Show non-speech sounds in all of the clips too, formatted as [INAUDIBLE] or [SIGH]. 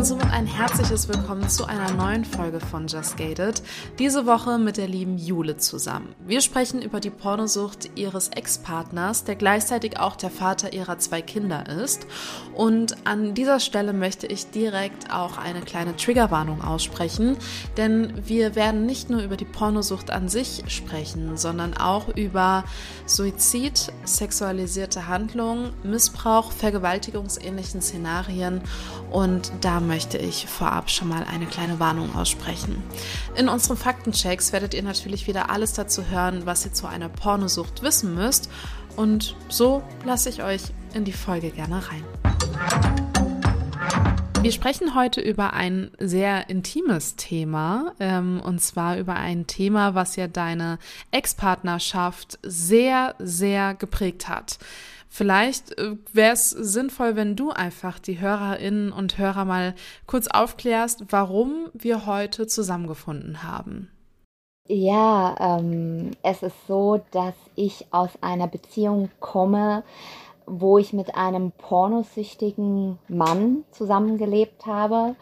Und somit ein herzliches Willkommen zu einer neuen Folge von Just Gated. Diese Woche mit der lieben Jule zusammen. Wir sprechen über die Pornosucht ihres Ex-Partners, der gleichzeitig auch der Vater ihrer zwei Kinder ist. Und an dieser Stelle möchte ich direkt auch eine kleine Triggerwarnung aussprechen, denn wir werden nicht nur über die Pornosucht an sich sprechen, sondern auch über Suizid, sexualisierte Handlungen, Missbrauch, Vergewaltigungsähnlichen Szenarien und damit möchte ich vorab schon mal eine kleine Warnung aussprechen. In unseren Faktenchecks werdet ihr natürlich wieder alles dazu hören, was ihr zu einer Pornosucht wissen müsst. Und so lasse ich euch in die Folge gerne rein. Wir sprechen heute über ein sehr intimes Thema, ähm, und zwar über ein Thema, was ja deine Ex-Partnerschaft sehr, sehr geprägt hat. Vielleicht äh, wäre es sinnvoll, wenn du einfach die Hörerinnen und Hörer mal kurz aufklärst, warum wir heute zusammengefunden haben. Ja, ähm, es ist so, dass ich aus einer Beziehung komme, wo ich mit einem pornosüchtigen Mann zusammengelebt habe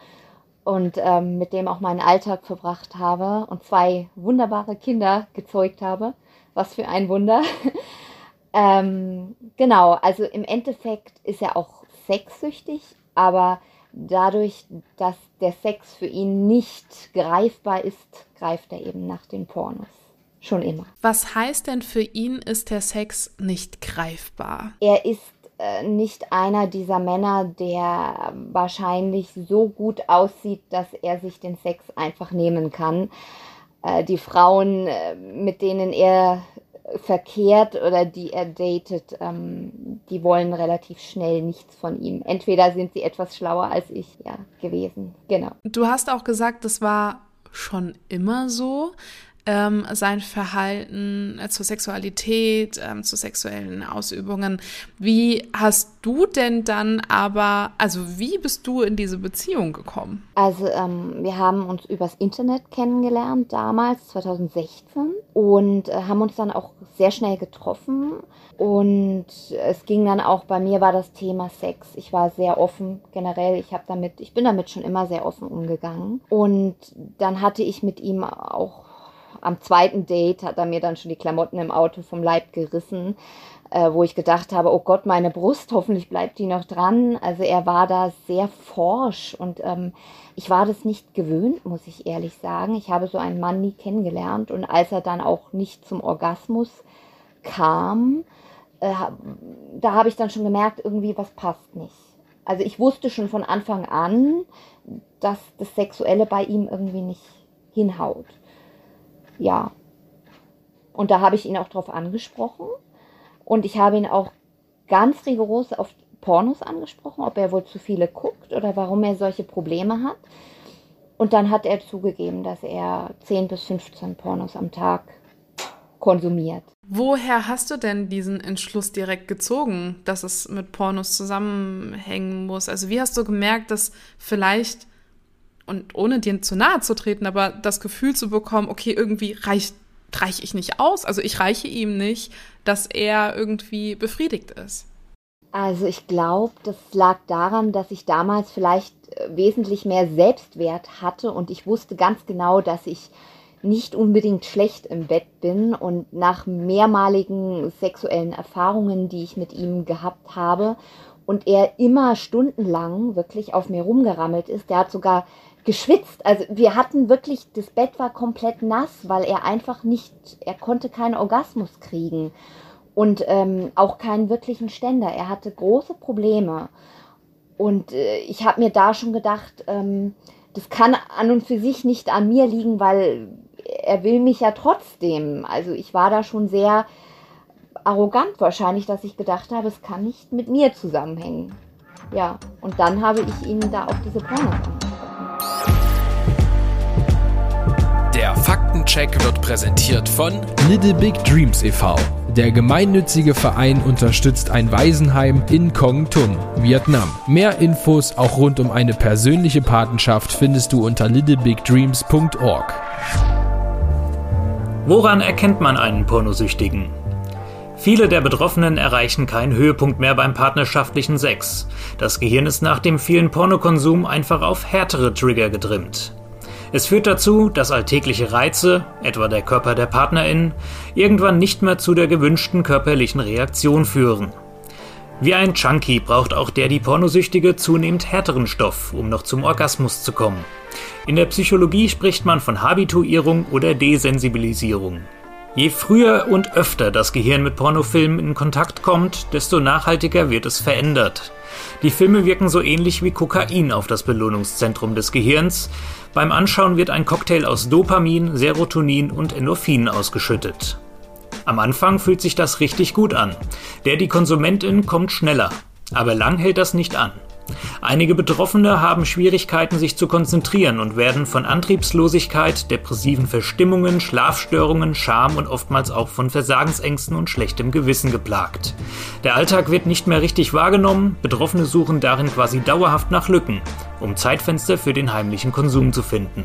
und ähm, mit dem auch meinen Alltag verbracht habe und zwei wunderbare Kinder gezeugt habe. Was für ein Wunder. Ähm, genau, also im Endeffekt ist er auch sexsüchtig, aber dadurch, dass der Sex für ihn nicht greifbar ist, greift er eben nach den Pornos. Schon immer. Was heißt denn für ihn ist der Sex nicht greifbar? Er ist äh, nicht einer dieser Männer, der wahrscheinlich so gut aussieht, dass er sich den Sex einfach nehmen kann. Äh, die Frauen, äh, mit denen er verkehrt oder die er datet, ähm, die wollen relativ schnell nichts von ihm. Entweder sind sie etwas schlauer als ich ja, gewesen. Genau. Du hast auch gesagt, das war schon immer so ähm, sein Verhalten äh, zur Sexualität, ähm, zu sexuellen Ausübungen. Wie hast du denn dann aber, also wie bist du in diese Beziehung gekommen? Also ähm, wir haben uns übers Internet kennengelernt, damals 2016, und äh, haben uns dann auch sehr schnell getroffen. Und es ging dann auch, bei mir war das Thema Sex. Ich war sehr offen generell. Ich habe damit, ich bin damit schon immer sehr offen umgegangen. Und dann hatte ich mit ihm auch am zweiten Date hat er mir dann schon die Klamotten im Auto vom Leib gerissen, äh, wo ich gedacht habe, oh Gott, meine Brust, hoffentlich bleibt die noch dran. Also er war da sehr forsch und ähm, ich war das nicht gewöhnt, muss ich ehrlich sagen. Ich habe so einen Mann nie kennengelernt und als er dann auch nicht zum Orgasmus kam, äh, da habe ich dann schon gemerkt, irgendwie was passt nicht. Also ich wusste schon von Anfang an, dass das Sexuelle bei ihm irgendwie nicht hinhaut ja. Und da habe ich ihn auch drauf angesprochen. Und ich habe ihn auch ganz rigoros auf Pornos angesprochen, ob er wohl zu viele guckt oder warum er solche Probleme hat. Und dann hat er zugegeben, dass er 10 bis 15 Pornos am Tag konsumiert. Woher hast du denn diesen Entschluss direkt gezogen, dass es mit Pornos zusammenhängen muss? Also wie hast du gemerkt, dass vielleicht und ohne dir zu nahe zu treten, aber das Gefühl zu bekommen, okay, irgendwie reicht reiche ich nicht aus, also ich reiche ihm nicht, dass er irgendwie befriedigt ist. Also ich glaube, das lag daran, dass ich damals vielleicht äh, wesentlich mehr Selbstwert hatte und ich wusste ganz genau, dass ich nicht unbedingt schlecht im Bett bin und nach mehrmaligen sexuellen Erfahrungen, die ich mit ihm gehabt habe und er immer stundenlang wirklich auf mir rumgerammelt ist, der hat sogar geschwitzt. Also wir hatten wirklich, das Bett war komplett nass, weil er einfach nicht, er konnte keinen Orgasmus kriegen und ähm, auch keinen wirklichen Ständer. Er hatte große Probleme. Und äh, ich habe mir da schon gedacht, ähm, das kann an und für sich nicht an mir liegen, weil er will mich ja trotzdem. Also ich war da schon sehr arrogant wahrscheinlich, dass ich gedacht habe, es kann nicht mit mir zusammenhängen. Ja, und dann habe ich ihn da auf diese Pornos angesprochen. Der Faktencheck wird präsentiert von Little Big Dreams e.V. Der gemeinnützige Verein unterstützt ein Waisenheim in Kong Tum, Vietnam. Mehr Infos auch rund um eine persönliche Patenschaft findest du unter littlebigdreams.org. Woran erkennt man einen Pornosüchtigen? Viele der Betroffenen erreichen keinen Höhepunkt mehr beim partnerschaftlichen Sex. Das Gehirn ist nach dem vielen Pornokonsum einfach auf härtere Trigger getrimmt. Es führt dazu, dass alltägliche Reize, etwa der Körper der Partnerin, irgendwann nicht mehr zu der gewünschten körperlichen Reaktion führen. Wie ein Junkie braucht auch der die Pornosüchtige zunehmend härteren Stoff, um noch zum Orgasmus zu kommen. In der Psychologie spricht man von Habituierung oder Desensibilisierung. Je früher und öfter das Gehirn mit Pornofilmen in Kontakt kommt, desto nachhaltiger wird es verändert. Die Filme wirken so ähnlich wie Kokain auf das Belohnungszentrum des Gehirns. Beim Anschauen wird ein Cocktail aus Dopamin, Serotonin und Endorphin ausgeschüttet. Am Anfang fühlt sich das richtig gut an. Der die Konsumentin kommt schneller. Aber lang hält das nicht an. Einige Betroffene haben Schwierigkeiten, sich zu konzentrieren und werden von Antriebslosigkeit, depressiven Verstimmungen, Schlafstörungen, Scham und oftmals auch von Versagensängsten und schlechtem Gewissen geplagt. Der Alltag wird nicht mehr richtig wahrgenommen, Betroffene suchen darin quasi dauerhaft nach Lücken, um Zeitfenster für den heimlichen Konsum zu finden.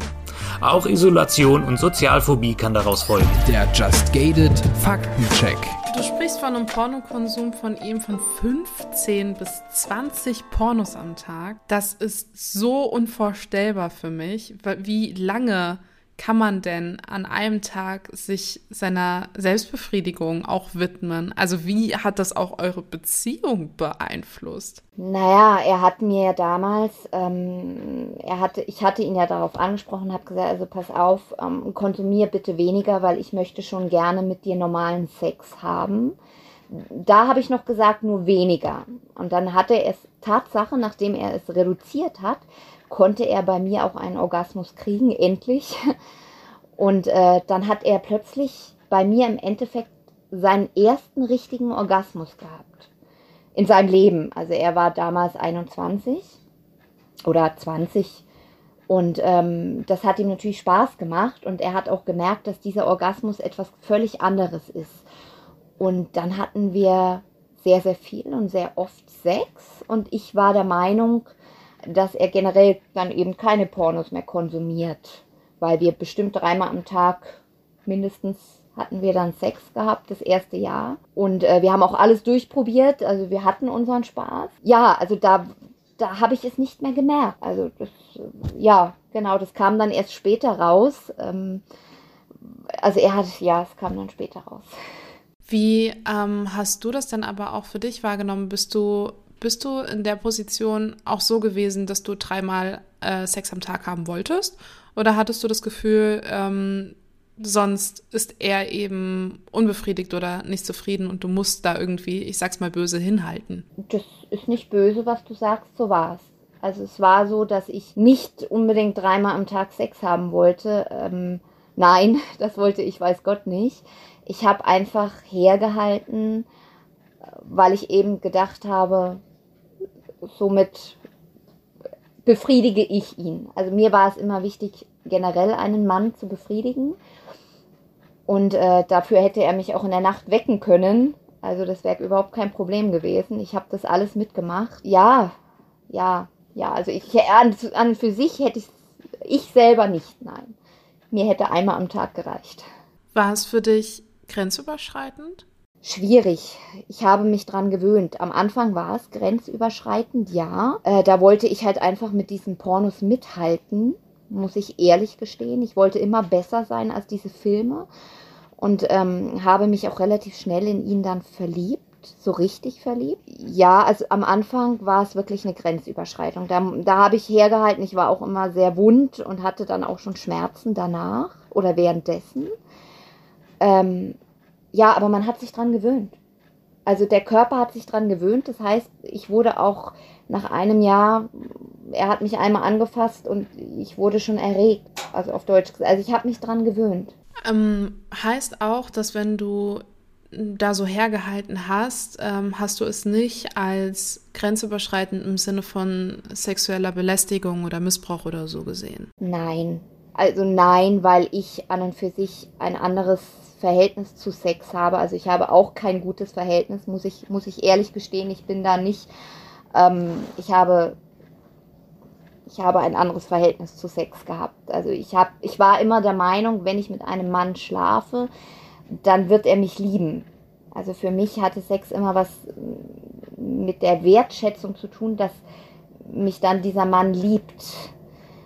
Auch Isolation und Sozialphobie kann daraus folgen. Der Just Gated Faktencheck. Du sprichst von einem Pornokonsum von ihm von 15 bis 20 Pornos am Tag. Das ist so unvorstellbar für mich. Wie lange kann man denn an einem Tag sich seiner Selbstbefriedigung auch widmen? Also wie hat das auch eure Beziehung beeinflusst? Naja, er hat mir ja damals, ähm, er hatte, ich hatte ihn ja darauf angesprochen, habe gesagt, also pass auf, ähm, konsumier bitte weniger, weil ich möchte schon gerne mit dir normalen Sex haben. Da habe ich noch gesagt, nur weniger. Und dann hatte er es Tatsache, nachdem er es reduziert hat, konnte er bei mir auch einen Orgasmus kriegen, endlich. Und äh, dann hat er plötzlich bei mir im Endeffekt seinen ersten richtigen Orgasmus gehabt. In seinem Leben. Also er war damals 21 oder 20. Und ähm, das hat ihm natürlich Spaß gemacht. Und er hat auch gemerkt, dass dieser Orgasmus etwas völlig anderes ist. Und dann hatten wir sehr, sehr viel und sehr oft Sex. Und ich war der Meinung, dass er generell dann eben keine Pornos mehr konsumiert, weil wir bestimmt dreimal am Tag mindestens hatten wir dann Sex gehabt, das erste Jahr. Und äh, wir haben auch alles durchprobiert, also wir hatten unseren Spaß. Ja, also da, da habe ich es nicht mehr gemerkt. Also das, ja, genau, das kam dann erst später raus. Ähm, also er hat, ja, es kam dann später raus. Wie ähm, hast du das denn aber auch für dich wahrgenommen? Bist du bist du in der Position auch so gewesen, dass du dreimal äh, Sex am Tag haben wolltest? Oder hattest du das Gefühl, ähm, sonst ist er eben unbefriedigt oder nicht zufrieden und du musst da irgendwie, ich sag's mal böse, hinhalten? Das ist nicht böse, was du sagst, so war es. Also es war so, dass ich nicht unbedingt dreimal am Tag Sex haben wollte. Ähm, nein, [LAUGHS] das wollte ich, weiß Gott nicht. Ich habe einfach hergehalten, weil ich eben gedacht habe, somit befriedige ich ihn. Also mir war es immer wichtig, generell einen Mann zu befriedigen. Und äh, dafür hätte er mich auch in der Nacht wecken können. Also das wäre überhaupt kein Problem gewesen. Ich habe das alles mitgemacht. Ja, ja, ja. Also ich an, an für sich hätte ich ich selber nicht. Nein, mir hätte einmal am Tag gereicht. War es für dich grenzüberschreitend? Schwierig. Ich habe mich dran gewöhnt. Am Anfang war es grenzüberschreitend, ja. Äh, da wollte ich halt einfach mit diesen Pornos mithalten, muss ich ehrlich gestehen. Ich wollte immer besser sein als diese Filme und ähm, habe mich auch relativ schnell in ihn dann verliebt. So richtig verliebt? Ja, also am Anfang war es wirklich eine Grenzüberschreitung. Da, da habe ich hergehalten. Ich war auch immer sehr wund und hatte dann auch schon Schmerzen danach oder währenddessen. Ähm, ja, aber man hat sich dran gewöhnt. Also der Körper hat sich dran gewöhnt. Das heißt, ich wurde auch nach einem Jahr, er hat mich einmal angefasst und ich wurde schon erregt. Also auf Deutsch gesagt. Also ich habe mich dran gewöhnt. Ähm, heißt auch, dass wenn du da so hergehalten hast, ähm, hast du es nicht als grenzüberschreitend im Sinne von sexueller Belästigung oder Missbrauch oder so gesehen? Nein. Also nein, weil ich an und für sich ein anderes Verhältnis zu Sex habe. Also ich habe auch kein gutes Verhältnis, muss ich, muss ich ehrlich gestehen. Ich bin da nicht, ähm, ich habe, ich habe ein anderes Verhältnis zu Sex gehabt. Also ich habe, ich war immer der Meinung, wenn ich mit einem Mann schlafe, dann wird er mich lieben. Also für mich hatte Sex immer was mit der Wertschätzung zu tun, dass mich dann dieser Mann liebt.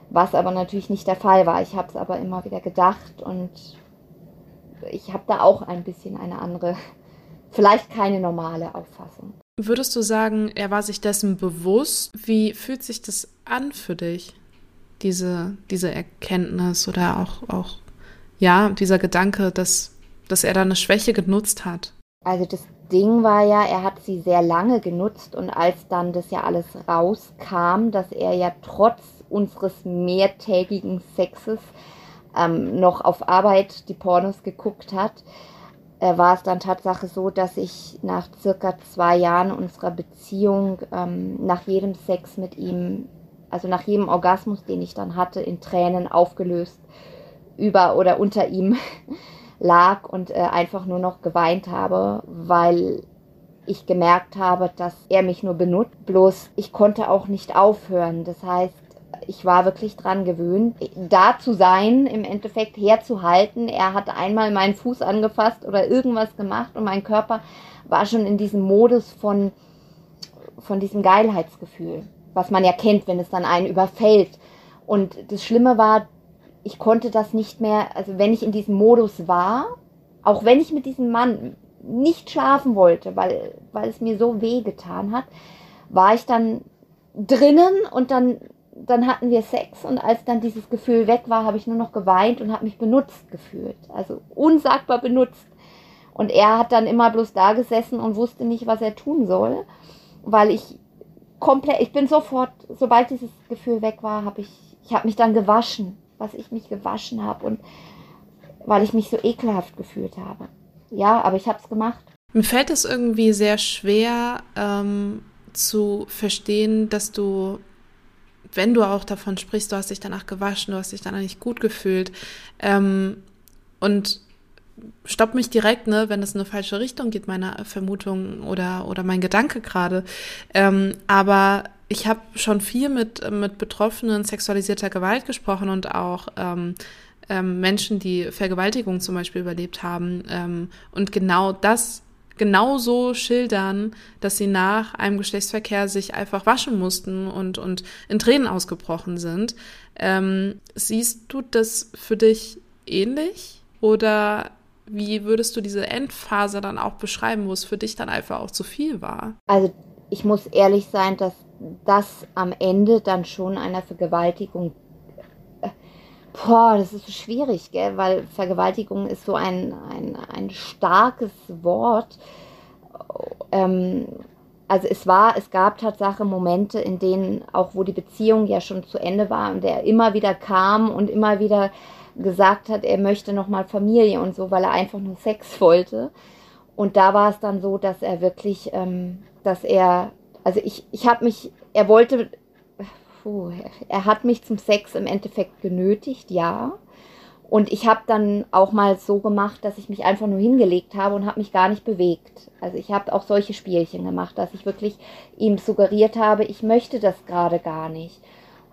Was aber natürlich nicht der Fall war. Ich habe es aber immer wieder gedacht und ich habe da auch ein bisschen eine andere, [LAUGHS] vielleicht keine normale Auffassung. Würdest du sagen, er war sich dessen bewusst? Wie fühlt sich das an für dich, diese, diese Erkenntnis oder auch, auch ja, dieser Gedanke, dass, dass er da eine Schwäche genutzt hat? Also das Ding war ja, er hat sie sehr lange genutzt und als dann das ja alles rauskam, dass er ja trotz unseres mehrtägigen Sexes ähm, noch auf Arbeit die Pornos geguckt hat, äh, war es dann Tatsache so, dass ich nach circa zwei Jahren unserer Beziehung ähm, nach jedem Sex mit ihm, also nach jedem Orgasmus, den ich dann hatte, in Tränen aufgelöst über oder unter ihm [LAUGHS] lag und äh, einfach nur noch geweint habe, weil ich gemerkt habe, dass er mich nur benutzt. Bloß ich konnte auch nicht aufhören. Das heißt, ich war wirklich dran gewöhnt, da zu sein, im Endeffekt herzuhalten. Er hat einmal meinen Fuß angefasst oder irgendwas gemacht und mein Körper war schon in diesem Modus von, von diesem Geilheitsgefühl, was man ja kennt, wenn es dann einen überfällt. Und das Schlimme war, ich konnte das nicht mehr, also wenn ich in diesem Modus war, auch wenn ich mit diesem Mann nicht schlafen wollte, weil, weil es mir so weh getan hat, war ich dann drinnen und dann dann hatten wir Sex und als dann dieses Gefühl weg war, habe ich nur noch geweint und habe mich benutzt gefühlt. Also unsagbar benutzt. Und er hat dann immer bloß da gesessen und wusste nicht, was er tun soll, weil ich komplett, ich bin sofort, sobald dieses Gefühl weg war, habe ich, ich habe mich dann gewaschen, was ich mich gewaschen habe und weil ich mich so ekelhaft gefühlt habe. Ja, aber ich habe es gemacht. Mir fällt es irgendwie sehr schwer ähm, zu verstehen, dass du wenn du auch davon sprichst, du hast dich danach gewaschen, du hast dich danach nicht gut gefühlt. Ähm, und stopp mich direkt, ne, wenn es in eine falsche Richtung geht, meine Vermutung oder, oder mein Gedanke gerade. Ähm, aber ich habe schon viel mit, mit Betroffenen sexualisierter Gewalt gesprochen und auch ähm, ähm, Menschen, die Vergewaltigung zum Beispiel überlebt haben. Ähm, und genau das genauso schildern, dass sie nach einem Geschlechtsverkehr sich einfach waschen mussten und, und in Tränen ausgebrochen sind. Ähm, siehst du das für dich ähnlich? Oder wie würdest du diese Endphase dann auch beschreiben, wo es für dich dann einfach auch zu viel war? Also ich muss ehrlich sein, dass das am Ende dann schon einer Vergewaltigung Boah, das ist so schwierig, gell? weil Vergewaltigung ist so ein, ein, ein starkes Wort. Ähm, also es war, es gab Tatsache Momente, in denen auch wo die Beziehung ja schon zu Ende war und er immer wieder kam und immer wieder gesagt hat, er möchte nochmal Familie und so, weil er einfach nur Sex wollte. Und da war es dann so, dass er wirklich, ähm, dass er, also ich, ich habe mich, er wollte puh, er hat mich zum Sex im Endeffekt genötigt, ja. Und ich habe dann auch mal so gemacht, dass ich mich einfach nur hingelegt habe und habe mich gar nicht bewegt. Also ich habe auch solche Spielchen gemacht, dass ich wirklich ihm suggeriert habe, ich möchte das gerade gar nicht.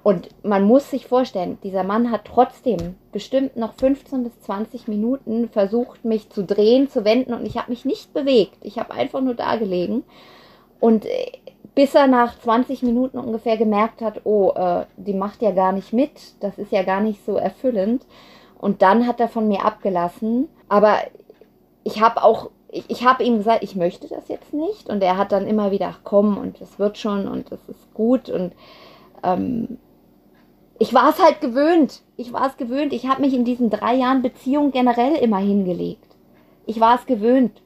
Und man muss sich vorstellen, dieser Mann hat trotzdem bestimmt noch 15 bis 20 Minuten versucht, mich zu drehen, zu wenden und ich habe mich nicht bewegt. Ich habe einfach nur da gelegen. Und äh, bis er nach 20 Minuten ungefähr gemerkt hat, oh, äh, die macht ja gar nicht mit, das ist ja gar nicht so erfüllend. Und dann hat er von mir abgelassen. Aber ich habe auch, ich, ich habe ihm gesagt, ich möchte das jetzt nicht. Und er hat dann immer wieder, ach komm, und das wird schon und das ist gut. Und ähm, ich war es halt gewöhnt. Ich war es gewöhnt. Ich habe mich in diesen drei Jahren Beziehung generell immer hingelegt. Ich war es gewöhnt.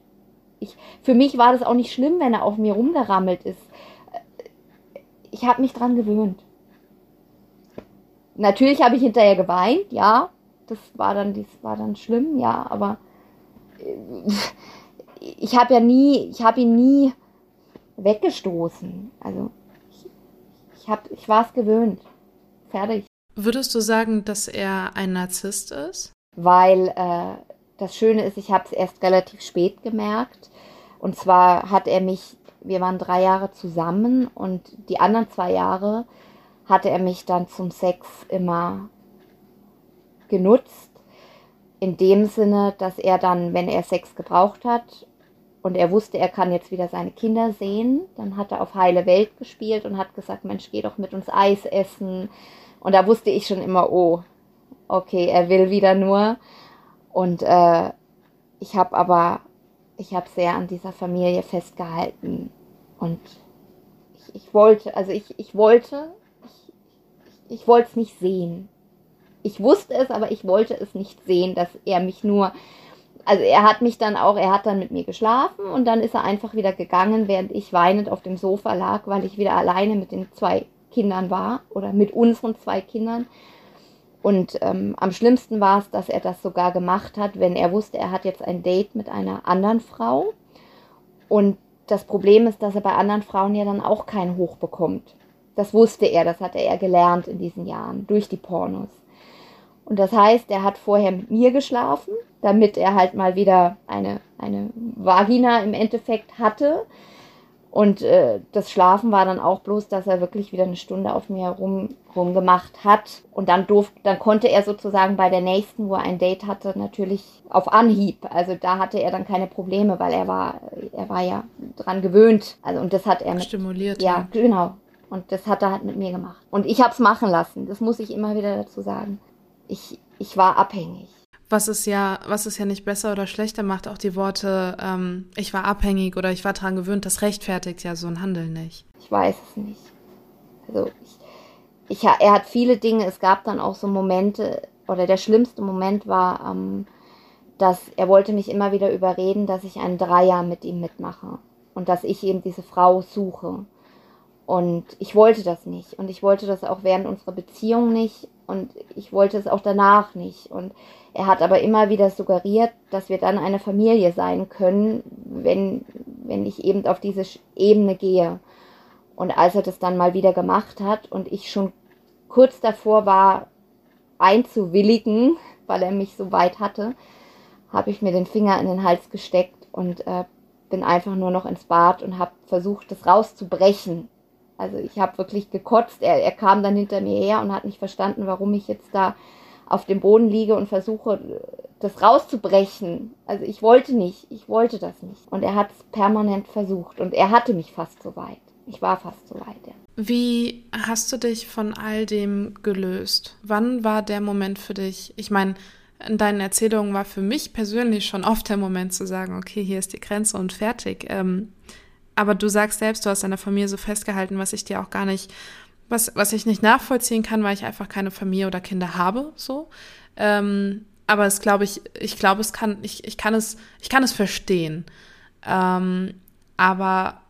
Ich, für mich war das auch nicht schlimm, wenn er auf mir rumgerammelt ist ich habe mich dran gewöhnt. Natürlich habe ich hinterher geweint, ja. Das war dann, das war dann schlimm, ja, aber äh, ich habe ja nie, ich habe ihn nie weggestoßen. Also ich, ich, hab, ich war es gewöhnt. Fertig. Würdest du sagen, dass er ein Narzisst ist? Weil äh, das Schöne ist, ich habe es erst relativ spät gemerkt. Und zwar hat er mich, wir waren drei Jahre zusammen und die anderen zwei Jahre hatte er mich dann zum Sex immer genutzt. In dem Sinne, dass er dann, wenn er Sex gebraucht hat und er wusste, er kann jetzt wieder seine Kinder sehen, dann hat er auf heile Welt gespielt und hat gesagt, Mensch, geh doch mit uns Eis essen. Und da wusste ich schon immer, oh, okay, er will wieder nur. Und äh, ich habe aber, ich habe sehr an dieser Familie festgehalten. Und ich, ich wollte, also ich, ich wollte, ich, ich wollte es nicht sehen. Ich wusste es, aber ich wollte es nicht sehen, dass er mich nur also er hat mich dann auch, er hat dann mit mir geschlafen und dann ist er einfach wieder gegangen, während ich weinend auf dem Sofa lag, weil ich wieder alleine mit den zwei Kindern war oder mit unseren zwei Kindern. Und ähm, am schlimmsten war es, dass er das sogar gemacht hat, wenn er wusste, er hat jetzt ein Date mit einer anderen Frau. Und das Problem ist, dass er bei anderen Frauen ja dann auch keinen Hoch bekommt. Das wusste er, das hatte er gelernt in diesen Jahren durch die Pornos. Und das heißt, er hat vorher mit mir geschlafen, damit er halt mal wieder eine, eine Vagina im Endeffekt hatte. Und äh, das Schlafen war dann auch bloß, dass er wirklich wieder eine Stunde auf mir herum rumgemacht hat. Und dann durfte, dann konnte er sozusagen bei der nächsten, wo er ein Date hatte, natürlich auf Anhieb. Also da hatte er dann keine Probleme, weil er war, er war ja dran gewöhnt. Also und das hat er mit, stimuliert. Ja, genau. Und das hat er halt mit mir gemacht. Und ich habe es machen lassen. Das muss ich immer wieder dazu sagen ich, ich war abhängig. Was es ja, was es ja nicht besser oder schlechter macht, auch die Worte, ähm, ich war abhängig oder ich war daran gewöhnt, das rechtfertigt ja so ein Handeln nicht. Ich weiß es nicht. Also ich, ich, er hat viele Dinge, es gab dann auch so Momente, oder der schlimmste Moment war, ähm, dass er wollte mich immer wieder überreden, dass ich einen Dreier mit ihm mitmache und dass ich eben diese Frau suche. Und ich wollte das nicht. Und ich wollte das auch während unserer Beziehung nicht. Und ich wollte es auch danach nicht. Und er hat aber immer wieder suggeriert, dass wir dann eine Familie sein können, wenn, wenn ich eben auf diese Ebene gehe. Und als er das dann mal wieder gemacht hat und ich schon kurz davor war, einzuwilligen, [LAUGHS] weil er mich so weit hatte, habe ich mir den Finger in den Hals gesteckt und äh, bin einfach nur noch ins Bad und habe versucht, das rauszubrechen. Also ich habe wirklich gekotzt. Er, er kam dann hinter mir her und hat nicht verstanden, warum ich jetzt da auf dem Boden liege und versuche, das rauszubrechen. Also ich wollte nicht, ich wollte das nicht. Und er hat es permanent versucht und er hatte mich fast so weit. Ich war fast so weit. Ja. Wie hast du dich von all dem gelöst? Wann war der Moment für dich? Ich meine, in deinen Erzählungen war für mich persönlich schon oft der Moment zu sagen, okay, hier ist die Grenze und fertig. Ähm, aber du sagst selbst, du hast deiner Familie so festgehalten, was ich dir auch gar nicht, was, was ich nicht nachvollziehen kann, weil ich einfach keine Familie oder Kinder habe, so. Ähm, aber es glaube ich, ich glaube, es kann, ich, ich kann es, ich kann es verstehen. Ähm, aber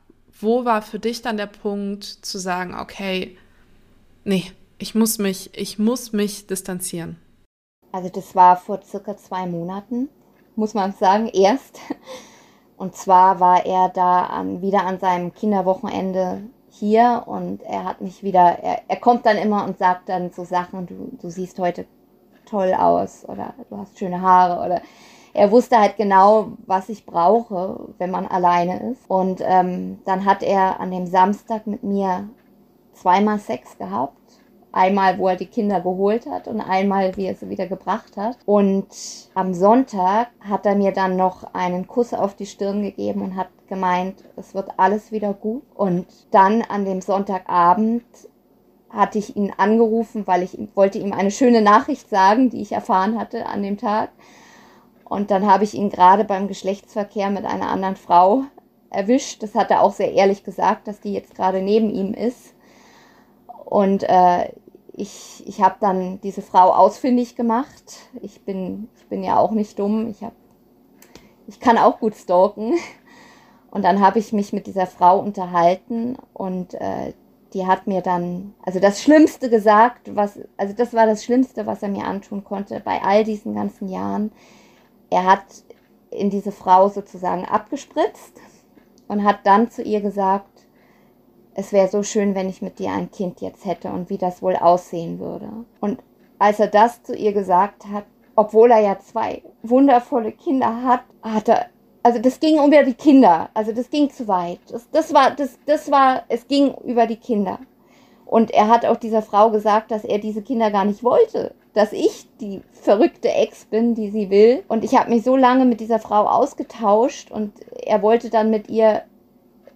wo war für dich dann der Punkt zu sagen, okay, nee, ich muss mich, ich muss mich distanzieren? Also das war vor circa zwei Monaten, muss man sagen, erst. Und zwar war er da an, wieder an seinem Kinderwochenende hier und er hat mich wieder, er, er kommt dann immer und sagt dann so Sachen, du, du siehst heute toll aus oder du hast schöne Haare oder er wusste halt genau, was ich brauche, wenn man alleine ist. Und ähm, dann hat er an dem Samstag mit mir zweimal Sex gehabt Einmal, wo er die Kinder geholt hat und einmal, wie er sie wieder gebracht hat. Und am Sonntag hat er mir dann noch einen Kuss auf die Stirn gegeben und hat gemeint, es wird alles wieder gut. Und dann an dem Sonntagabend hatte ich ihn angerufen, weil ich wollte ihm eine schöne Nachricht sagen, die ich erfahren hatte an dem Tag. Und dann habe ich ihn gerade beim Geschlechtsverkehr mit einer anderen Frau erwischt. Das hat er auch sehr ehrlich gesagt, dass die jetzt gerade neben ihm ist. Und äh, ich, ich habe dann diese Frau ausfindig gemacht. Ich bin, ich bin ja auch nicht dumm. Ich, hab, ich kann auch gut stalken. [LAUGHS] Und dann habe ich mich mit dieser Frau unterhalten und äh, die hat mir dann, also das Schlimmste gesagt, was, also das war das Schlimmste, was er mir antun konnte bei all diesen ganzen Jahren. Er hat in diese Frau sozusagen abgespritzt und hat dann zu ihr gesagt, es wäre so schön, wenn ich mit dir ein Kind jetzt hätte und wie das wohl aussehen würde. Und als er das zu ihr gesagt hat, obwohl er ja zwei wundervolle Kinder hat, hat er, also das ging über die Kinder, also das ging zu weit. Das, das war, das, das war, es ging über die Kinder. Und er hat auch dieser Frau gesagt, dass er diese Kinder gar nicht wollte, dass ich die verrückte Ex bin, die sie will. Und ich habe mich so lange mit dieser Frau ausgetauscht und er wollte dann mit ihr,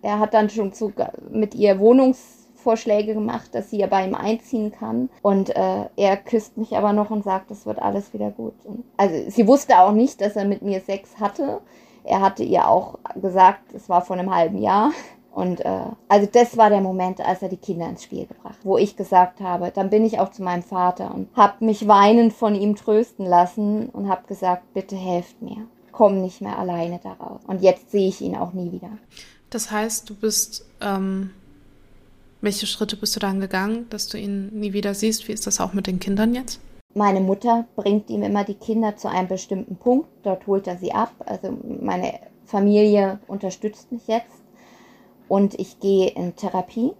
er hat dann schon zu, mit ihr Wohnungsvorschläge gemacht, dass sie ja bei ihm einziehen kann. Und äh, er küsst mich aber noch und sagt, es wird alles wieder gut. Und also sie wusste auch nicht, dass er mit mir Sex hatte. Er hatte ihr auch gesagt, es war vor einem halben Jahr. Und äh, also das war der Moment, als er die Kinder ins Spiel gebracht, wo ich gesagt habe, dann bin ich auch zu meinem Vater und habe mich weinend von ihm trösten lassen und habe gesagt, bitte helft mir, komm nicht mehr alleine daraus. Und jetzt sehe ich ihn auch nie wieder. Das heißt, du bist, ähm, welche Schritte bist du dann gegangen, dass du ihn nie wieder siehst? Wie ist das auch mit den Kindern jetzt? Meine Mutter bringt ihm immer die Kinder zu einem bestimmten Punkt, dort holt er sie ab. Also meine Familie unterstützt mich jetzt und ich gehe in Therapie.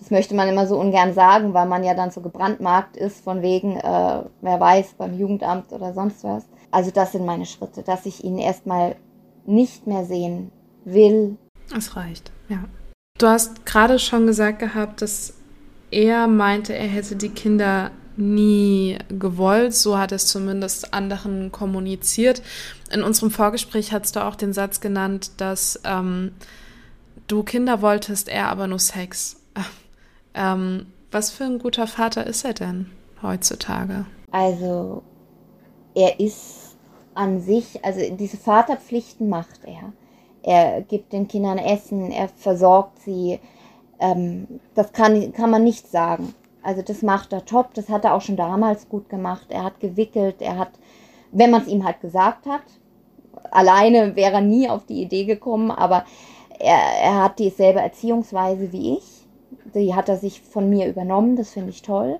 Das möchte man immer so ungern sagen, weil man ja dann so gebrandmarkt ist von wegen, äh, wer weiß, beim Jugendamt oder sonst was. Also das sind meine Schritte, dass ich ihn erstmal nicht mehr sehen will. Es reicht, ja. Du hast gerade schon gesagt gehabt, dass er meinte, er hätte die Kinder nie gewollt. So hat es zumindest anderen kommuniziert. In unserem Vorgespräch hast du auch den Satz genannt, dass ähm, du Kinder wolltest, er aber nur Sex. [LAUGHS] Ähm, was für ein guter Vater ist er denn heutzutage? Also, er ist an sich, also diese Vaterpflichten macht er. Er gibt den Kindern Essen, er versorgt sie. Ähm, das kann, kann man nicht sagen. Also das macht er top, das hat er auch schon damals gut gemacht. Er hat gewickelt, er hat, wenn man es ihm halt gesagt hat, alleine wäre er nie auf die Idee gekommen, aber er, er hat dieselbe Erziehungsweise wie ich. Die hat er sich von mir übernommen, das finde ich toll.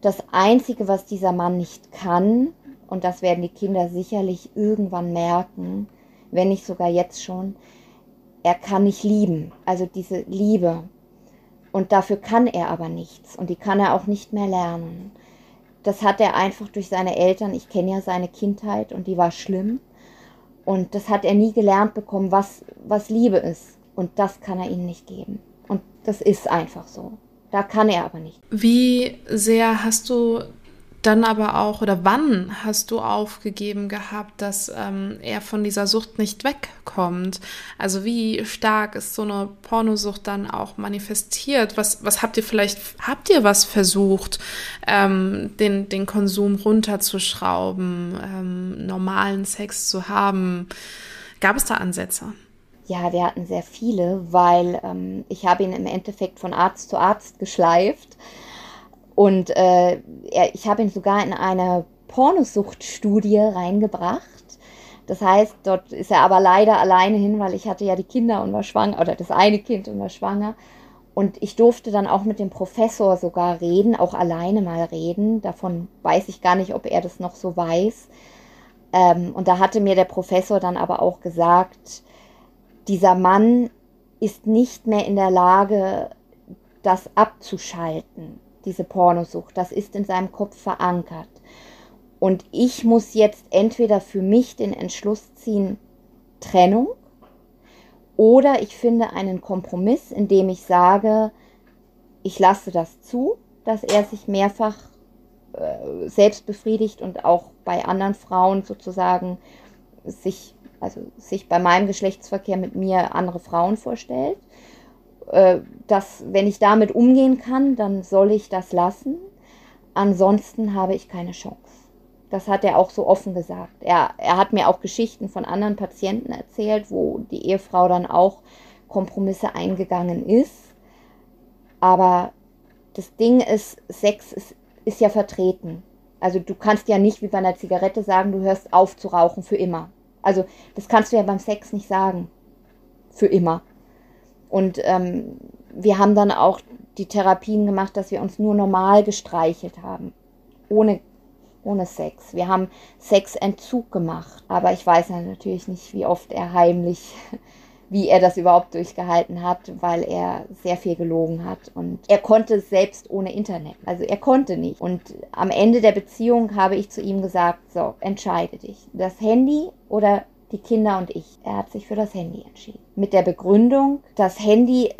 Das Einzige, was dieser Mann nicht kann, und das werden die Kinder sicherlich irgendwann merken, wenn nicht sogar jetzt schon, er kann nicht lieben. Also diese Liebe. Und dafür kann er aber nichts. Und die kann er auch nicht mehr lernen. Das hat er einfach durch seine Eltern. Ich kenne ja seine Kindheit und die war schlimm. Und das hat er nie gelernt bekommen, was, was Liebe ist. Und das kann er ihnen nicht geben. Und das ist einfach so. Da kann er aber nicht. Wie sehr hast du dann aber auch, oder wann hast du aufgegeben gehabt, dass ähm, er von dieser Sucht nicht wegkommt? Also wie stark ist so eine Pornosucht dann auch manifestiert? Was, was habt ihr vielleicht, habt ihr was versucht, ähm, den, den Konsum runterzuschrauben, ähm, normalen Sex zu haben? Gab es da Ansätze? Ja, wir hatten sehr viele, weil ähm, ich habe ihn im Endeffekt von Arzt zu Arzt geschleift und äh, ich habe ihn sogar in eine Pornosuchtstudie reingebracht. Das heißt, dort ist er aber leider alleine hin, weil ich hatte ja die Kinder und war schwanger, oder das eine Kind und war schwanger. Und ich durfte dann auch mit dem Professor sogar reden, auch alleine mal reden. Davon weiß ich gar nicht, ob er das noch so weiß. Ähm, und da hatte mir der Professor dann aber auch gesagt, dieser Mann ist nicht mehr in der Lage, das abzuschalten diese Pornosucht. Das ist in seinem Kopf verankert. Und ich muss jetzt entweder für mich den Entschluss ziehen, Trennung, oder ich finde einen Kompromiss, in dem ich sage, ich lasse das zu, dass er sich mehrfach äh, selbst befriedigt und auch bei anderen Frauen sozusagen sich, also sich bei meinem Geschlechtsverkehr mit mir andere Frauen vorstellt. Äh, dass, wenn ich damit umgehen kann, dann soll ich das lassen. Ansonsten habe ich keine Chance. Das hat er auch so offen gesagt. Er, er hat mir auch Geschichten von anderen Patienten erzählt, wo die Ehefrau dann auch Kompromisse eingegangen ist. Aber das Ding ist, Sex ist, ist ja vertreten. Also du kannst ja nicht wie bei einer Zigarette sagen, du hörst auf zu rauchen für immer. Also das kannst du ja beim Sex nicht sagen. Für immer. Und ähm, wir haben dann auch die Therapien gemacht, dass wir uns nur normal gestreichelt haben. Ohne ohne Sex. Wir haben Sexentzug gemacht, aber ich weiß natürlich nicht, wie oft er heimlich [LAUGHS] wie er das überhaupt durchgehalten hat, weil er sehr viel gelogen hat. Und er konnte selbst ohne Internet. Also er konnte nicht. Und am Ende der Beziehung habe ich zu ihm gesagt, so, entscheide dich. Das Handy oder die Kinder und ich. Er hat sich für das Handy entschieden. Mit der Begründung, das Handy, äh,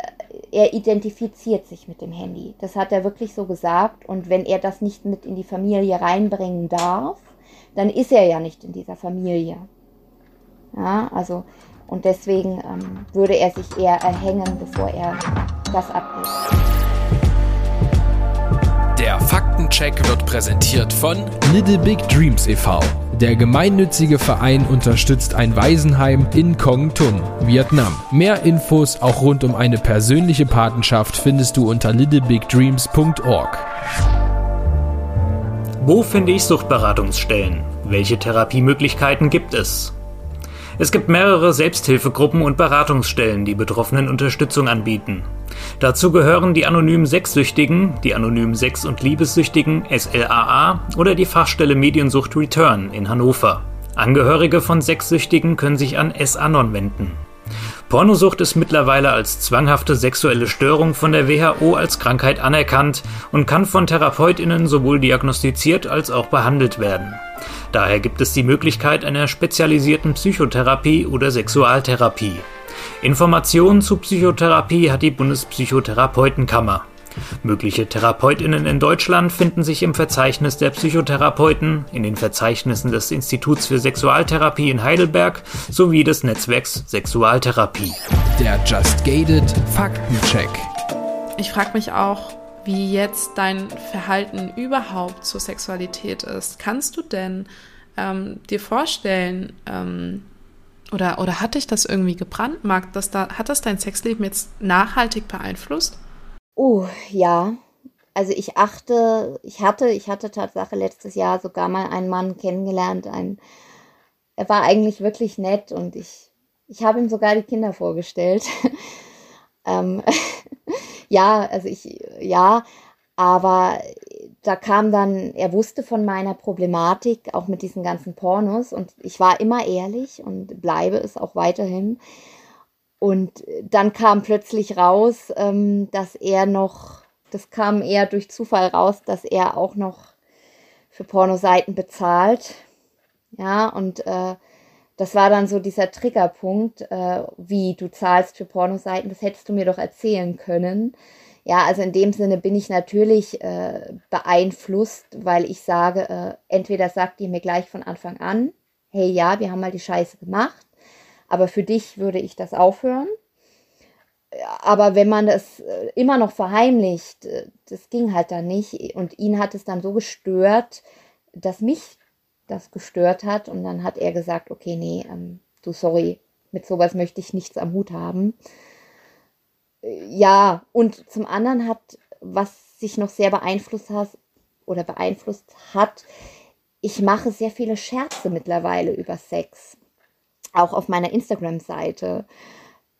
er identifiziert sich mit dem Handy. Das hat er wirklich so gesagt. Und wenn er das nicht mit in die Familie reinbringen darf, dann ist er ja nicht in dieser Familie. Ja, also und deswegen ähm, würde er sich eher erhängen, bevor er das abgibt. Der Faktencheck wird präsentiert von Little Big Dreams e.V. Der gemeinnützige Verein unterstützt ein Waisenheim in Kong Tum, Vietnam. Mehr Infos auch rund um eine persönliche Patenschaft findest du unter littlebigdreams.org. Wo finde ich Suchtberatungsstellen? Welche Therapiemöglichkeiten gibt es? Es gibt mehrere Selbsthilfegruppen und Beratungsstellen, die Betroffenen Unterstützung anbieten. Dazu gehören die anonymen Sexsüchtigen, die anonymen Sex- und Liebessüchtigen SLAA oder die Fachstelle Mediensucht Return in Hannover. Angehörige von Sexsüchtigen können sich an S-Anon wenden. Pornosucht ist mittlerweile als zwanghafte sexuelle Störung von der WHO als Krankheit anerkannt und kann von Therapeutinnen sowohl diagnostiziert als auch behandelt werden. Daher gibt es die Möglichkeit einer spezialisierten Psychotherapie oder Sexualtherapie. Informationen zu Psychotherapie hat die Bundespsychotherapeutenkammer. Mögliche Therapeutinnen in Deutschland finden sich im Verzeichnis der Psychotherapeuten, in den Verzeichnissen des Instituts für Sexualtherapie in Heidelberg sowie des Netzwerks Sexualtherapie. Der Just Gated Faktencheck. Ich frage mich auch, wie jetzt dein Verhalten überhaupt zur Sexualität ist. Kannst du denn ähm, dir vorstellen, ähm, oder, oder hat dich das irgendwie gebrandmarkt, dass da, hat das dein Sexleben jetzt nachhaltig beeinflusst? Oh, ja. Also ich achte, ich hatte, ich hatte Tatsache letztes Jahr sogar mal einen Mann kennengelernt, ein, er war eigentlich wirklich nett und ich, ich habe ihm sogar die Kinder vorgestellt. [LAUGHS] ähm, [LAUGHS] ja, also ich, ja, aber da kam dann, er wusste von meiner Problematik, auch mit diesen ganzen Pornos und ich war immer ehrlich und bleibe es auch weiterhin. Und dann kam plötzlich raus, ähm, dass er noch, das kam eher durch Zufall raus, dass er auch noch für Pornoseiten bezahlt. Ja, und äh, das war dann so dieser Triggerpunkt, äh, wie du zahlst für Pornoseiten, das hättest du mir doch erzählen können. Ja, also in dem Sinne bin ich natürlich äh, beeinflusst, weil ich sage, äh, entweder sagt ihr mir gleich von Anfang an, hey ja, wir haben mal die Scheiße gemacht, aber für dich würde ich das aufhören. Aber wenn man das äh, immer noch verheimlicht, äh, das ging halt dann nicht. Und ihn hat es dann so gestört, dass mich das gestört hat. Und dann hat er gesagt, okay, nee, ähm, du sorry, mit sowas möchte ich nichts am Hut haben. Ja, und zum anderen hat, was sich noch sehr beeinflusst hat oder beeinflusst hat, ich mache sehr viele Scherze mittlerweile über Sex. Auch auf meiner Instagram-Seite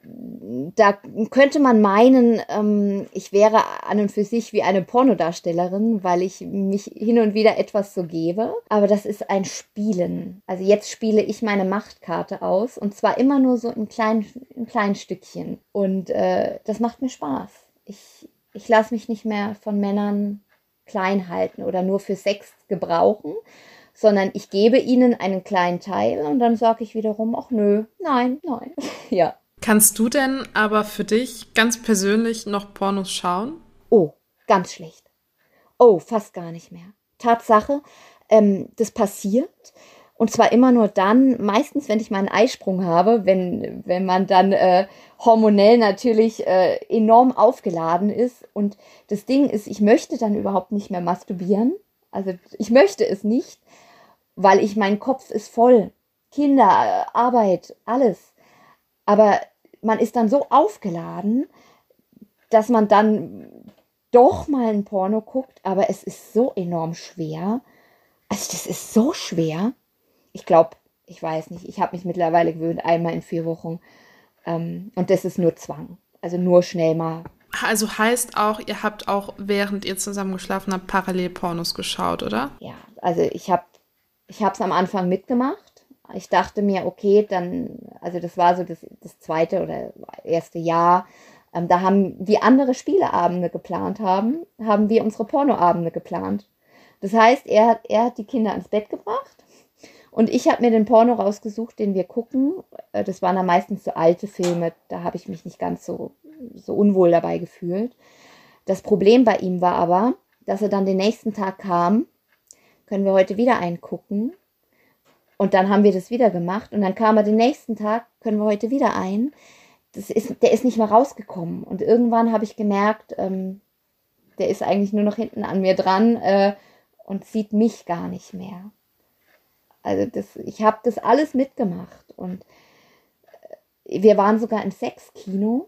da könnte man meinen, ähm, ich wäre an und für sich wie eine Pornodarstellerin, weil ich mich hin und wieder etwas so gebe. Aber das ist ein Spielen. Also jetzt spiele ich meine Machtkarte aus und zwar immer nur so ein klein, ein klein Stückchen. Und äh, das macht mir Spaß. Ich, ich lasse mich nicht mehr von Männern klein halten oder nur für Sex gebrauchen, sondern ich gebe ihnen einen kleinen Teil und dann sage ich wiederum, ach nö, nein, nein. [LAUGHS] ja. Kannst du denn aber für dich ganz persönlich noch Pornos schauen? Oh, ganz schlecht. Oh, fast gar nicht mehr. Tatsache, ähm, das passiert. Und zwar immer nur dann, meistens, wenn ich mal einen Eisprung habe, wenn, wenn man dann äh, hormonell natürlich äh, enorm aufgeladen ist. Und das Ding ist, ich möchte dann überhaupt nicht mehr masturbieren. Also ich möchte es nicht, weil ich, mein Kopf ist voll. Kinder, äh, Arbeit, alles. Aber man ist dann so aufgeladen, dass man dann doch mal ein Porno guckt, aber es ist so enorm schwer. Also das ist so schwer. Ich glaube, ich weiß nicht, ich habe mich mittlerweile gewöhnt, einmal in vier Wochen. Ähm, und das ist nur Zwang. Also nur schnell mal. Also heißt auch, ihr habt auch, während ihr zusammen geschlafen habt, parallel Pornos geschaut, oder? Ja, Also ich habe ich es am Anfang mitgemacht. Ich dachte mir, okay, dann, also das war so das, das zweite oder erste Jahr. Ähm, da haben wir andere Spieleabende geplant haben, haben wir unsere Pornoabende geplant. Das heißt, er hat, er hat die Kinder ins Bett gebracht und ich habe mir den Porno rausgesucht, den wir gucken. Äh, das waren dann meistens so alte Filme, da habe ich mich nicht ganz so, so unwohl dabei gefühlt. Das Problem bei ihm war aber, dass er dann den nächsten Tag kam, können wir heute wieder eingucken. Und dann haben wir das wieder gemacht. Und dann kam er den nächsten Tag, können wir heute wieder ein. Das ist, der ist nicht mehr rausgekommen. Und irgendwann habe ich gemerkt, ähm, der ist eigentlich nur noch hinten an mir dran äh, und sieht mich gar nicht mehr. Also das, ich habe das alles mitgemacht. Und äh, wir waren sogar im Sexkino.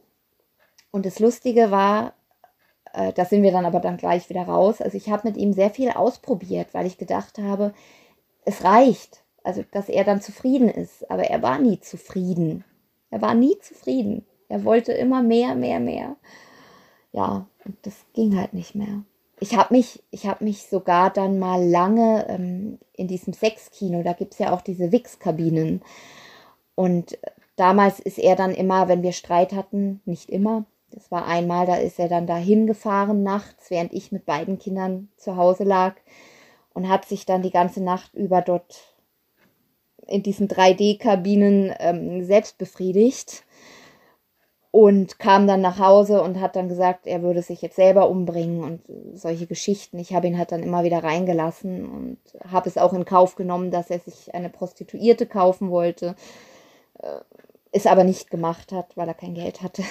Und das Lustige war, äh, da sind wir dann aber dann gleich wieder raus. Also ich habe mit ihm sehr viel ausprobiert, weil ich gedacht habe, es reicht. Also, dass er dann zufrieden ist. Aber er war nie zufrieden. Er war nie zufrieden. Er wollte immer mehr, mehr, mehr. Ja, und das ging halt nicht mehr. Ich habe mich, ich mich sogar dann mal lange ähm, in diesem Sexkino, da gibt es ja auch diese Wix-Kabinen. Und damals ist er dann immer, wenn wir Streit hatten, nicht immer, das war einmal, da ist er dann dahin gefahren nachts, während ich mit beiden Kindern zu Hause lag und hat sich dann die ganze Nacht über dort in diesen 3D-Kabinen ähm, selbst befriedigt und kam dann nach Hause und hat dann gesagt, er würde sich jetzt selber umbringen und solche Geschichten. Ich habe ihn halt dann immer wieder reingelassen und habe es auch in Kauf genommen, dass er sich eine Prostituierte kaufen wollte, äh, es aber nicht gemacht hat, weil er kein Geld hatte.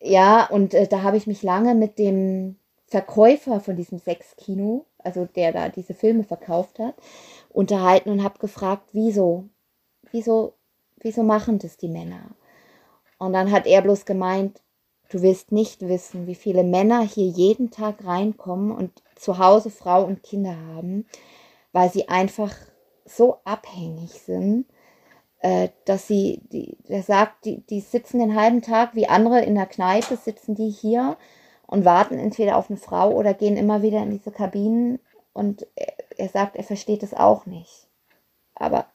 Ja, und äh, da habe ich mich lange mit dem Verkäufer von diesem Sexkino, also der da diese Filme verkauft hat, unterhalten und habe gefragt, wieso, wieso, wieso machen das die Männer? Und dann hat er bloß gemeint, du willst nicht wissen, wie viele Männer hier jeden Tag reinkommen und zu Hause Frau und Kinder haben, weil sie einfach so abhängig sind äh, dass sie, der sagt, die, die sitzen den halben Tag wie andere in der Kneipe, sitzen die hier und warten entweder auf eine Frau oder gehen immer wieder in diese Kabinen und er, sagt, er versteht es auch nicht. Aber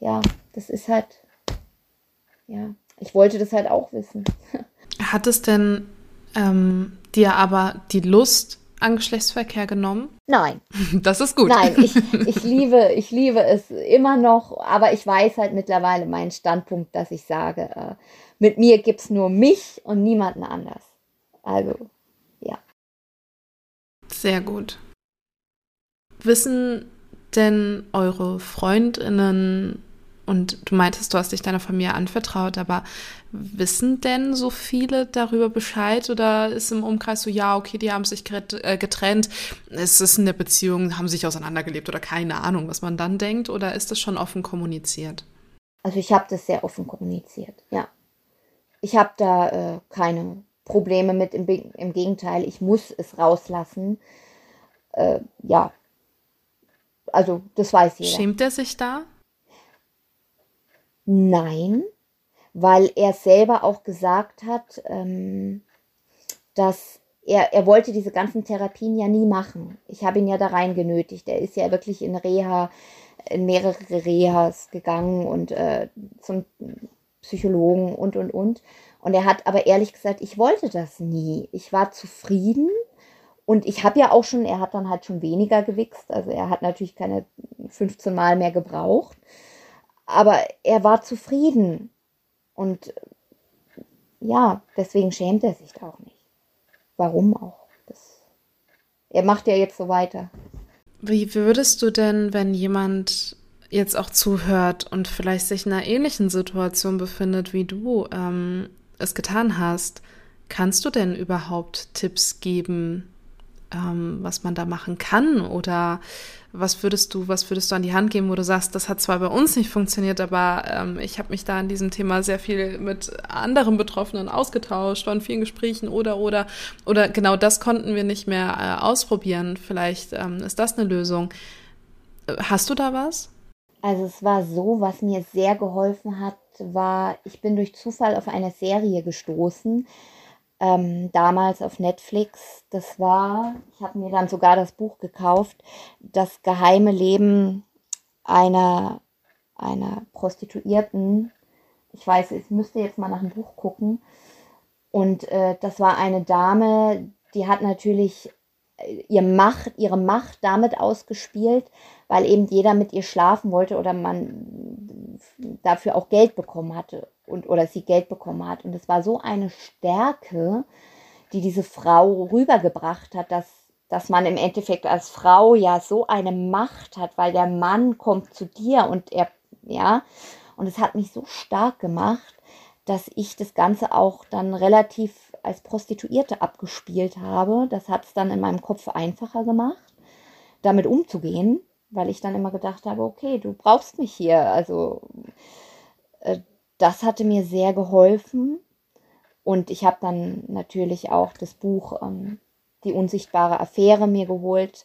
ja, das ist halt, ja, ich wollte das halt auch wissen. [LAUGHS] Hat es denn ähm, dir aber die Lust an Geschlechtsverkehr genommen? Nein. [LAUGHS] Das ist gut. Nein, ich, [LAUGHS] ich, liebe, ich liebe es immer noch, aber ich weiß halt mittlerweile meinen Standpunkt, dass ich sage, äh, mit mir gibt es nur mich und niemanden anders. Also, ja. Sehr gut. Wissen denn eure Freundinnen und du meintest, du hast dich deiner Familie anvertraut, aber wissen denn so viele darüber Bescheid oder ist im Umkreis so, ja, okay, die haben sich äh, getrennt, es ist eine Beziehung, haben sich auseinandergelebt oder keine Ahnung, was man dann denkt oder ist das schon offen kommuniziert? Also ich habe das sehr offen kommuniziert, ja. Ich habe da äh, keine Probleme mit, im, im, Gegenteil, ich muss es rauslassen. Äh, ja, also das weiß jeder. Schämt er sich da? Nein, weil er selber auch gesagt hat, ähm, dass er, er wollte diese ganzen Therapien ja nie machen. Ich habe ihn ja da rein genötigt. Er ist ja wirklich in Reha, in mehrere Rehas gegangen und äh, zum Psychologen und, und, und. Und er hat aber ehrlich gesagt, ich wollte das nie. Ich war zufrieden und ich habe ja auch schon, er hat dann halt schon weniger gewichst. Also er hat natürlich keine 15 Mal mehr gebraucht aber er war zufrieden. Und ja, deswegen schämt er sich auch nicht. Warum auch? Das, er macht ja jetzt so weiter. Wie würdest du denn, wenn jemand jetzt auch zuhört und vielleicht sich in einer ähnlichen Situation befindet wie du ähm, es getan hast, kannst du denn überhaupt Tipps geben, ähm, was man da machen kann oder was würdest du, was würdest du an die Hand geben, wo du sagst, das hat zwar bei uns nicht funktioniert, aber ähm, ich habe mich da in diesem Thema sehr viel mit anderen Betroffenen ausgetauscht, in vielen Gesprächen oder oder oder genau das konnten wir nicht mehr äh, ausprobieren. Vielleicht ähm, ist das eine Lösung. Hast du da was? Also es war so, was mir sehr geholfen hat, war, ich bin durch Zufall auf eine Serie gestoßen ähm, damals auf Netflix. Das war, ich habe mir dann sogar das Buch gekauft, Das geheime Leben einer, einer Prostituierten. Ich weiß, ich müsste jetzt mal nach dem Buch gucken. Und äh, das war eine Dame, die hat natürlich ihr Macht, ihre Macht damit ausgespielt, weil eben jeder mit ihr schlafen wollte oder man dafür auch Geld bekommen hatte und oder sie Geld bekommen hat. Und es war so eine Stärke, die diese Frau rübergebracht hat, dass, dass man im Endeffekt als Frau ja so eine Macht hat, weil der Mann kommt zu dir und er, ja, und es hat mich so stark gemacht, dass ich das Ganze auch dann relativ als Prostituierte abgespielt habe. Das hat es dann in meinem Kopf einfacher gemacht, damit umzugehen, weil ich dann immer gedacht habe, okay, du brauchst mich hier. Also äh, das hatte mir sehr geholfen. Und ich habe dann natürlich auch das Buch ähm, Die unsichtbare Affäre mir geholt.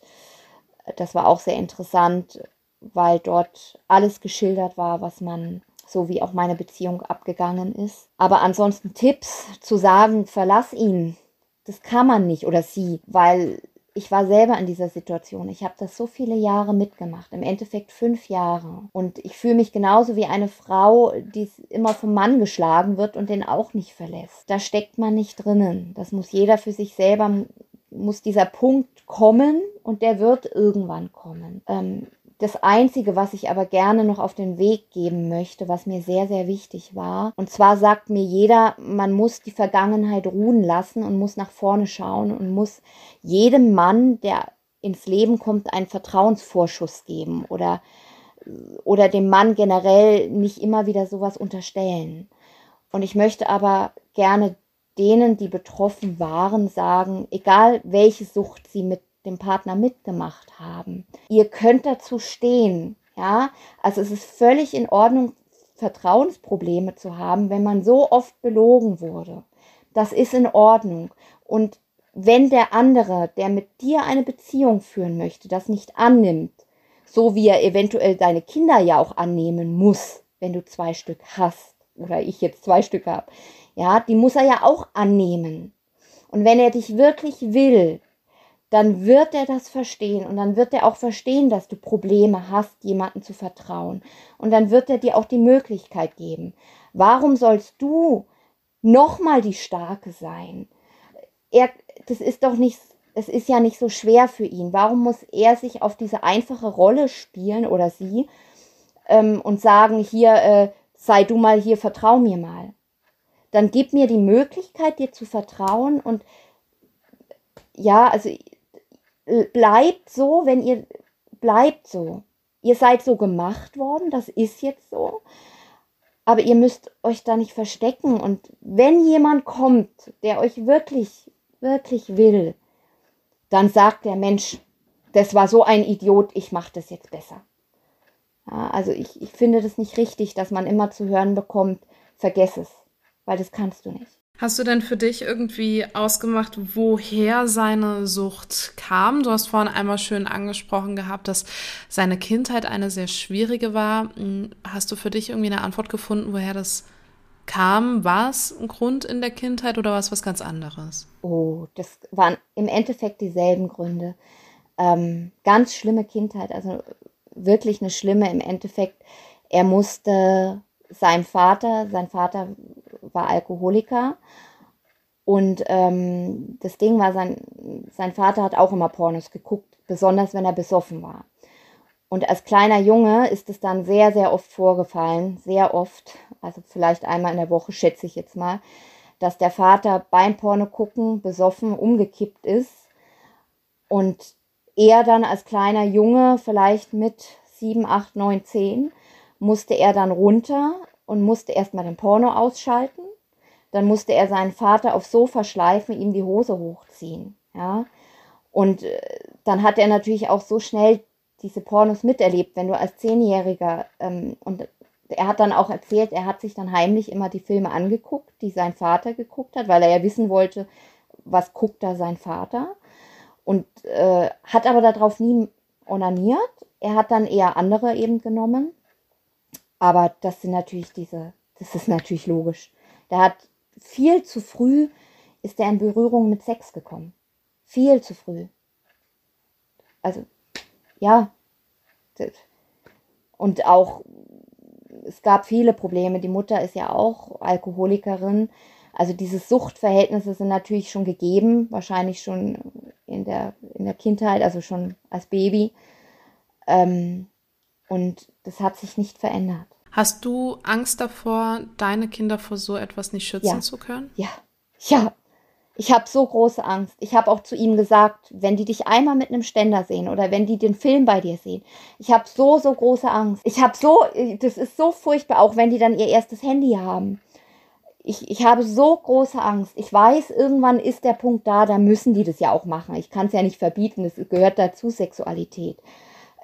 Das war auch sehr interessant, weil dort alles geschildert war, was man so wie auch meine Beziehung abgegangen ist. Aber ansonsten Tipps zu sagen, verlass ihn, das kann man nicht oder sie, weil ich war selber in dieser Situation. Ich habe das so viele Jahre mitgemacht, im Endeffekt fünf Jahre. Und ich fühle mich genauso wie eine Frau, die immer vom Mann geschlagen wird und den auch nicht verlässt. Da steckt man nicht drinnen. Das muss jeder für sich selber, muss dieser Punkt kommen und der wird irgendwann kommen. Ähm, das Einzige, was ich aber gerne noch auf den Weg geben möchte, was mir sehr, sehr wichtig war, und zwar sagt mir jeder, man muss die Vergangenheit ruhen lassen und muss nach vorne schauen und muss jedem Mann, der ins Leben kommt, einen Vertrauensvorschuss geben oder, oder dem Mann generell nicht immer wieder sowas unterstellen. Und ich möchte aber gerne denen, die betroffen waren, sagen, egal welche Sucht sie mit dem Partner mitgemacht haben. Ihr könnt dazu stehen, ja. Also es ist völlig in Ordnung, Vertrauensprobleme zu haben, wenn man so oft belogen wurde. Das ist in Ordnung. Und wenn der andere, der mit dir eine Beziehung führen möchte, das nicht annimmt, so wie er eventuell deine Kinder ja auch annehmen muss, wenn du zwei Stück hast oder ich jetzt zwei Stück habe, ja, die muss er ja auch annehmen. Und wenn er dich wirklich will, dann wird er das verstehen und dann wird er auch verstehen, dass du Probleme hast, jemanden zu vertrauen. Und dann wird er dir auch die Möglichkeit geben. Warum sollst du nochmal die Starke sein? Er, das ist doch nicht, es ist ja nicht so schwer für ihn. Warum muss er sich auf diese einfache Rolle spielen oder sie ähm, und sagen, hier, äh, sei du mal hier, vertrau mir mal. Dann gib mir die Möglichkeit, dir zu vertrauen und ja, also bleibt so, wenn ihr bleibt so. Ihr seid so gemacht worden, das ist jetzt so. Aber ihr müsst euch da nicht verstecken. Und wenn jemand kommt, der euch wirklich, wirklich will, dann sagt der Mensch, das war so ein Idiot, ich mache das jetzt besser. Ja, also ich, ich finde das nicht richtig, dass man immer zu hören bekommt, vergess es, weil das kannst du nicht. Hast du denn für dich irgendwie ausgemacht, woher seine Sucht kam? Du hast vorhin einmal schön angesprochen gehabt, dass seine Kindheit eine sehr schwierige war. Hm, hast du für dich irgendwie eine Antwort gefunden, woher das kam? War es ein Grund in der Kindheit oder war es was ganz anderes? Oh, das waren im Endeffekt dieselben Gründe. Ähm, ganz schlimme Kindheit, also wirklich eine schlimme im Endeffekt. Er musste sein Vater, sein Vater war Alkoholiker. Und ähm, das Ding war, sein, sein Vater hat auch immer Pornos geguckt, besonders wenn er besoffen war. Und als kleiner Junge ist es dann sehr, sehr oft vorgefallen, sehr oft, also vielleicht einmal in der Woche, schätze ich jetzt mal, dass der Vater beim Porno gucken besoffen umgekippt ist und er dann als kleiner Junge, vielleicht mit sieben, acht, neun, zehn, musste er dann runter und musste erstmal den Porno ausschalten. Dann musste er seinen Vater aufs Sofa schleifen, ihm die Hose hochziehen. Ja. Und äh, dann hat er natürlich auch so schnell diese Pornos miterlebt, wenn du als Zehnjähriger ähm, und er hat dann auch erzählt, er hat sich dann heimlich immer die Filme angeguckt, die sein Vater geguckt hat, weil er ja wissen wollte, was guckt da sein Vater. Und äh, hat aber darauf nie onaniert. Er hat dann eher andere eben genommen. Aber das sind natürlich diese, das ist natürlich logisch. Der hat viel zu früh ist er in Berührung mit Sex gekommen. Viel zu früh. Also, ja. Und auch, es gab viele Probleme. Die Mutter ist ja auch Alkoholikerin. Also diese Suchtverhältnisse sind natürlich schon gegeben, wahrscheinlich schon in der, in der Kindheit, also schon als Baby. Ähm, und das hat sich nicht verändert. Hast du Angst davor, deine Kinder vor so etwas nicht schützen ja. zu können? Ja, ja. Ich habe so große Angst. Ich habe auch zu ihm gesagt, wenn die dich einmal mit einem Ständer sehen oder wenn die den Film bei dir sehen, ich habe so, so große Angst. Ich habe so, das ist so furchtbar, auch wenn die dann ihr erstes Handy haben. Ich, ich habe so große Angst. Ich weiß, irgendwann ist der Punkt da, da müssen die das ja auch machen. Ich kann es ja nicht verbieten, es gehört dazu, Sexualität.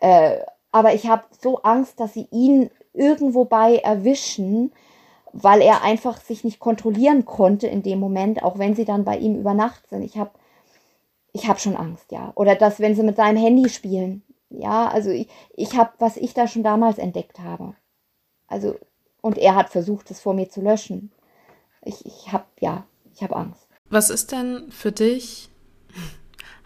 Äh, aber ich habe so Angst, dass sie ihn irgendwo bei erwischen, weil er einfach sich nicht kontrollieren konnte in dem Moment, auch wenn sie dann bei ihm über Nacht sind. Ich habe ich hab schon Angst, ja. Oder dass, wenn sie mit seinem Handy spielen. Ja, also ich, ich habe, was ich da schon damals entdeckt habe. Also, und er hat versucht, es vor mir zu löschen. Ich, ich habe, ja, ich habe Angst. Was ist denn für dich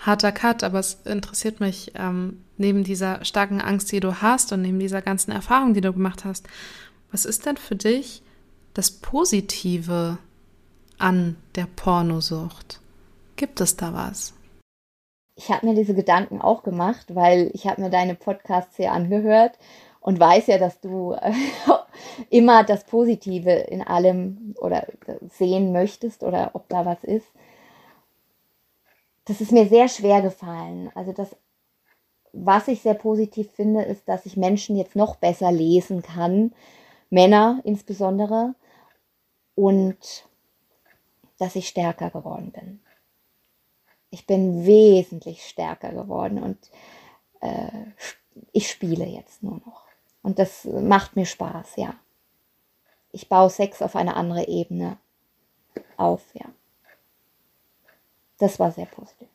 harter Cut, aber es interessiert mich, ähm, neben dieser starken Angst, die du hast und neben dieser ganzen Erfahrung, die du gemacht hast, was ist denn für dich das Positive an der Pornosucht? Gibt es da was? Ich habe mir diese Gedanken auch gemacht, weil ich habe mir deine Podcasts hier angehört und weiß ja, dass du äh, [LAUGHS] immer das Positive in allem oder sehen möchtest oder ob da was ist das ist mir sehr schwer gefallen. Also das, was ich sehr positiv finde, ist, dass ich Menschen jetzt noch besser lesen kann, Männer insbesondere, und dass ich stärker geworden bin. Ich bin wesentlich stärker geworden und äh, ich spiele jetzt nur noch. Und das macht mir Spaß, ja. Ich baue Sex auf eine andere Ebene auf, ja. Das war sehr positiv.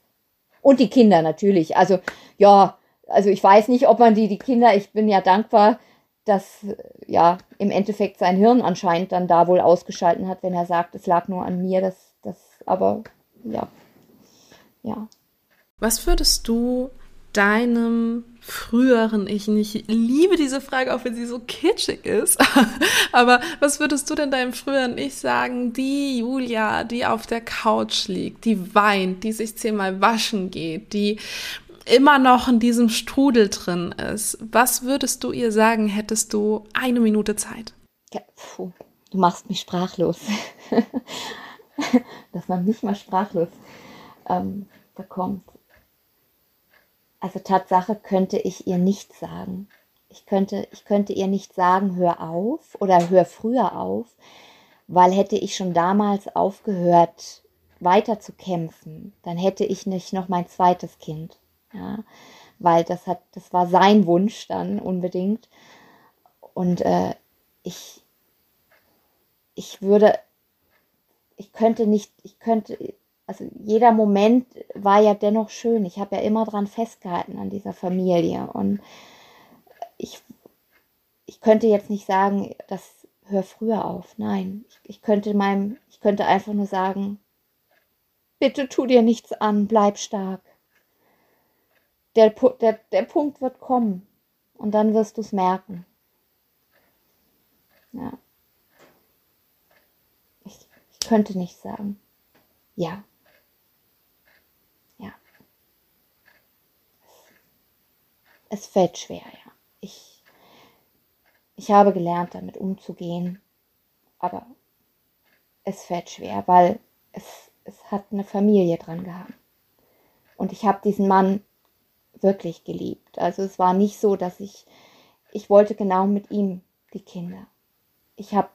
Und die Kinder natürlich. Also ja, also ich weiß nicht, ob man die, die Kinder, ich bin ja dankbar, dass ja im Endeffekt sein Hirn anscheinend dann da wohl ausgeschalten hat, wenn er sagt, es lag nur an mir. Das, das, aber ja, ja. Was würdest du deinem früheren Ich nicht? Ich liebe diese Frage, auch wenn sie so kitschig ist. [LAUGHS] Aber was würdest du denn deinem früheren Ich sagen? Die Julia, die auf der Couch liegt, die weint, die sich zehnmal waschen geht, die immer noch in diesem Strudel drin ist. Was würdest du ihr sagen, hättest du eine Minute Zeit? Ja, puh, du machst mich sprachlos. [LAUGHS] Dass man mich mal sprachlos ähm, bekommt. Also Tatsache könnte ich ihr nicht sagen. Ich könnte, ich könnte ihr nicht sagen, hör auf oder hör früher auf, weil hätte ich schon damals aufgehört, weiter zu kämpfen, dann hätte ich nicht noch mein zweites Kind. Ja, weil das hat, das war sein Wunsch dann unbedingt. Und äh, ich, ich würde, ich könnte nicht, ich könnte, also jeder Moment war ja dennoch schön. Ich habe ja immer dran festgehalten an dieser Familie. Und ich, ich könnte jetzt nicht sagen, das hör früher auf. Nein, ich, ich könnte meinem, ich könnte einfach nur sagen, bitte tu dir nichts an, bleib stark. Der, der, der Punkt wird kommen und dann wirst du es merken. Ja. Ich, ich könnte nicht sagen. Ja. Es fällt schwer, ja. Ich, ich habe gelernt, damit umzugehen, aber es fällt schwer, weil es, es hat eine Familie dran gehabt. Und ich habe diesen Mann wirklich geliebt. Also es war nicht so, dass ich, ich wollte genau mit ihm die Kinder. Ich habe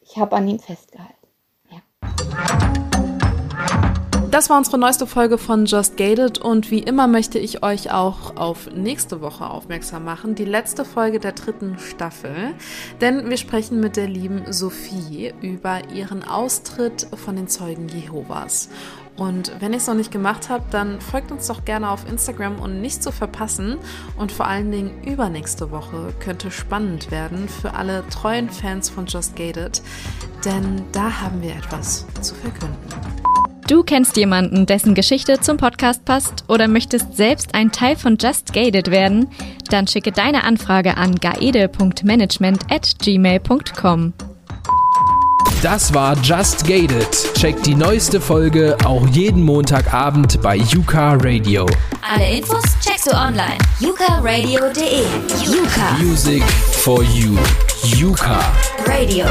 ich hab an ihm festgehalten. Ja. Das war unsere neueste Folge von Just Gated und wie immer möchte ich euch auch auf nächste Woche aufmerksam machen, die letzte Folge der dritten Staffel, denn wir sprechen mit der lieben Sophie über ihren Austritt von den Zeugen Jehovas. Und wenn ihr es noch nicht gemacht habt, dann folgt uns doch gerne auf Instagram und nicht zu verpassen. Und vor allen Dingen übernächste Woche könnte spannend werden für alle treuen Fans von Just Gated, denn da haben wir etwas zu verkünden. Du kennst jemanden, dessen Geschichte zum Podcast passt oder möchtest selbst ein Teil von Just Gated werden? Dann schicke deine Anfrage an gaede.management at gmail.com. Das war Just Gated. Check die neueste Folge auch jeden Montagabend bei Yuka Radio. Alle Infos checkst du online. yukaradio.de Yuka Music for you. Yuka. Radio.